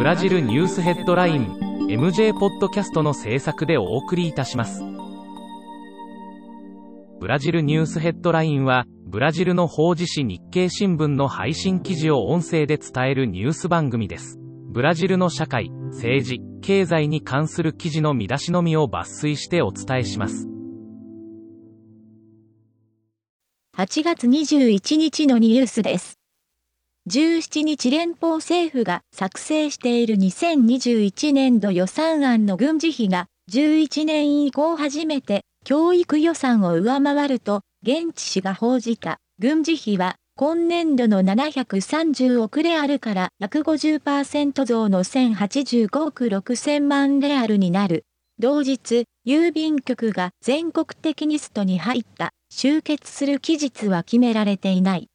ブラジルニュースヘッドライン MJ ポッドキャストの制作でお送りいたします。ブラジルニュースヘッドラインはブラジルの法事紙日経新聞の配信記事を音声で伝えるニュース番組です。ブラジルの社会政治経済に関する記事の見出しのみを抜粋してお伝えします。8月21日のニュースです。17日連邦政府が作成している2021年度予算案の軍事費が11年以降初めて教育予算を上回ると現地紙が報じた軍事費は今年度の730億レアルから150%増の1085億6000万レアルになる。同日、郵便局が全国的にストに入った集結する期日は決められていない。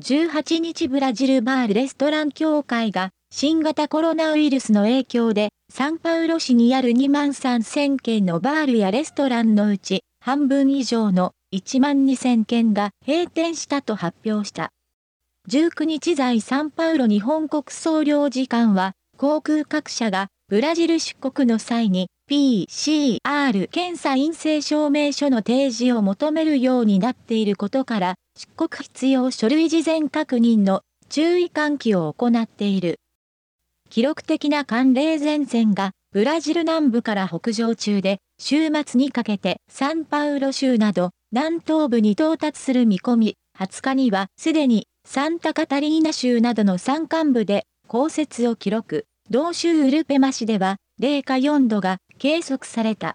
18日ブラジルバールレストラン協会が新型コロナウイルスの影響でサンパウロ市にある2万3000件のバールやレストランのうち半分以上の1万2000件が閉店したと発表した。19日在サンパウロ日本国総領事館は航空各社がブラジル出国の際に PCR 検査陰性証明書の提示を求めるようになっていることから、出国必要書類事前確認の注意喚起を行っている。記録的な寒冷前線がブラジル南部から北上中で、週末にかけてサンパウロ州など南東部に到達する見込み、20日にはすでにサンタカタリーナ州などの山間部で降雪を記録。同州ウルペマ市では零下4度が計測された。